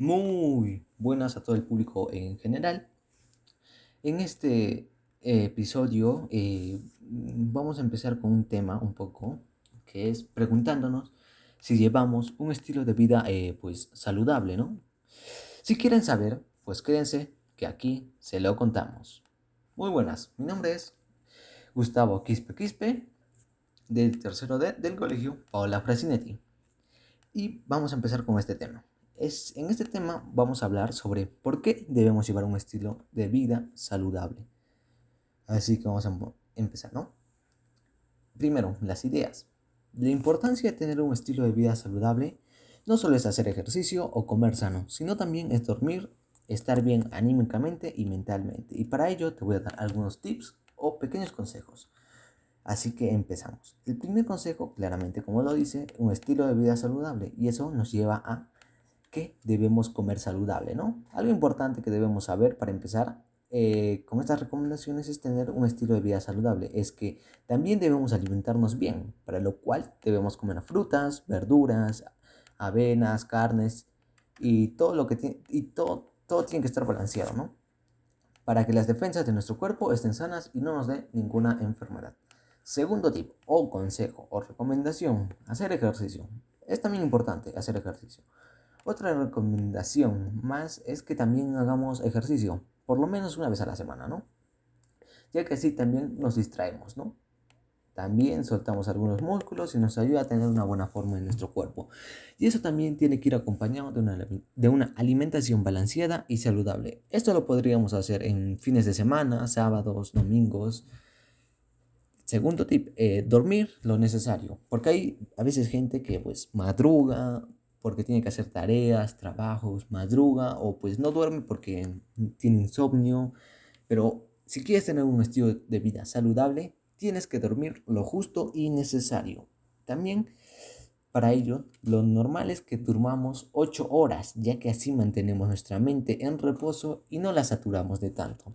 Muy buenas a todo el público en general. En este episodio eh, vamos a empezar con un tema un poco que es preguntándonos si llevamos un estilo de vida eh, pues saludable, ¿no? Si quieren saber, pues quédense que aquí se lo contamos. Muy buenas, mi nombre es Gustavo Quispe Quispe del tercero D del colegio Paola Frasinetti. Y vamos a empezar con este tema en este tema vamos a hablar sobre por qué debemos llevar un estilo de vida saludable. Así que vamos a empezar, ¿no? Primero, las ideas. La importancia de tener un estilo de vida saludable no solo es hacer ejercicio o comer sano, sino también es dormir, estar bien anímicamente y mentalmente. Y para ello te voy a dar algunos tips o pequeños consejos. Así que empezamos. El primer consejo, claramente como lo dice, un estilo de vida saludable. Y eso nos lleva a debemos comer saludable, ¿no? Algo importante que debemos saber para empezar eh, con estas recomendaciones es tener un estilo de vida saludable. Es que también debemos alimentarnos bien, para lo cual debemos comer frutas, verduras, avenas, carnes y todo lo que tiene, y todo, todo tiene que estar balanceado, ¿no? Para que las defensas de nuestro cuerpo estén sanas y no nos dé ninguna enfermedad. Segundo tip o consejo o recomendación, hacer ejercicio. Es también importante hacer ejercicio. Otra recomendación más es que también hagamos ejercicio, por lo menos una vez a la semana, ¿no? Ya que así también nos distraemos, ¿no? También soltamos algunos músculos y nos ayuda a tener una buena forma en nuestro cuerpo. Y eso también tiene que ir acompañado de una, de una alimentación balanceada y saludable. Esto lo podríamos hacer en fines de semana, sábados, domingos. Segundo tip, eh, dormir lo necesario. Porque hay a veces gente que pues madruga porque tiene que hacer tareas, trabajos, madruga o pues no duerme porque tiene insomnio. Pero si quieres tener un estilo de vida saludable, tienes que dormir lo justo y necesario. También para ello, lo normal es que durmamos 8 horas, ya que así mantenemos nuestra mente en reposo y no la saturamos de tanto.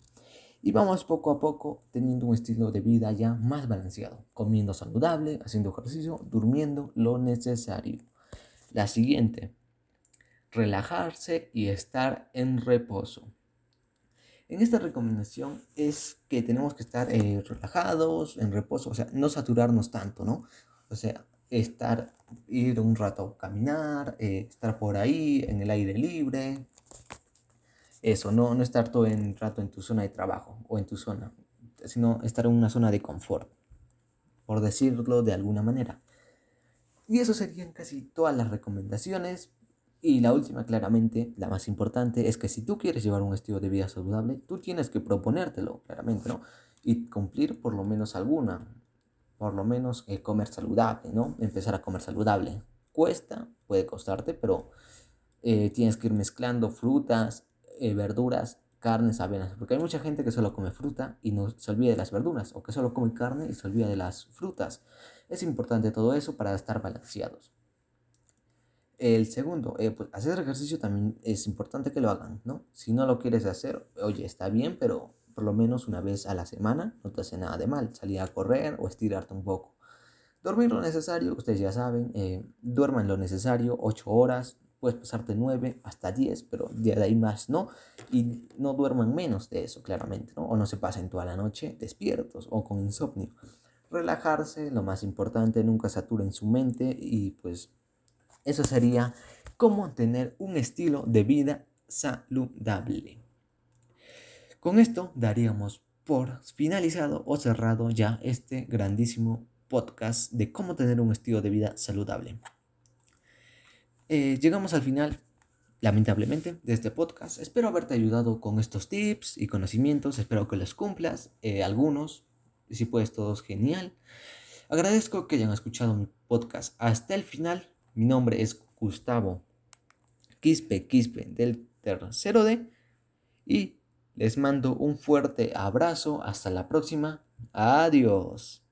Y vamos poco a poco teniendo un estilo de vida ya más balanceado, comiendo saludable, haciendo ejercicio, durmiendo lo necesario. La siguiente, relajarse y estar en reposo. En esta recomendación es que tenemos que estar eh, relajados, en reposo, o sea, no saturarnos tanto, ¿no? O sea, estar, ir un rato a caminar, eh, estar por ahí en el aire libre. Eso, no, no estar todo el rato en tu zona de trabajo o en tu zona, sino estar en una zona de confort, por decirlo de alguna manera. Y eso serían casi todas las recomendaciones. Y la última, claramente, la más importante, es que si tú quieres llevar un estilo de vida saludable, tú tienes que proponértelo, claramente, ¿no? Y cumplir por lo menos alguna. Por lo menos eh, comer saludable, ¿no? Empezar a comer saludable. Cuesta, puede costarte, pero eh, tienes que ir mezclando frutas, eh, verduras, carnes, avenas. Porque hay mucha gente que solo come fruta y no se olvida de las verduras. O que solo come carne y se olvida de las frutas. Es importante todo eso para estar balanceados. El segundo, eh, pues hacer ejercicio también es importante que lo hagan, ¿no? Si no lo quieres hacer, oye, está bien, pero por lo menos una vez a la semana no te hace nada de mal. Salir a correr o estirarte un poco. Dormir lo necesario, ustedes ya saben, eh, duerman lo necesario, 8 horas, puedes pasarte 9 hasta 10, pero de ahí más no. Y no duerman menos de eso, claramente, ¿no? O no se pasen toda la noche despiertos o con insomnio relajarse, lo más importante, nunca saturen su mente y pues eso sería cómo tener un estilo de vida saludable. Con esto daríamos por finalizado o cerrado ya este grandísimo podcast de cómo tener un estilo de vida saludable. Eh, llegamos al final, lamentablemente, de este podcast. Espero haberte ayudado con estos tips y conocimientos. Espero que los cumplas. Eh, algunos y si puedes, todos genial. Agradezco que hayan escuchado mi podcast hasta el final. Mi nombre es Gustavo Quispe Quispe del tercero D. Y les mando un fuerte abrazo. Hasta la próxima. Adiós.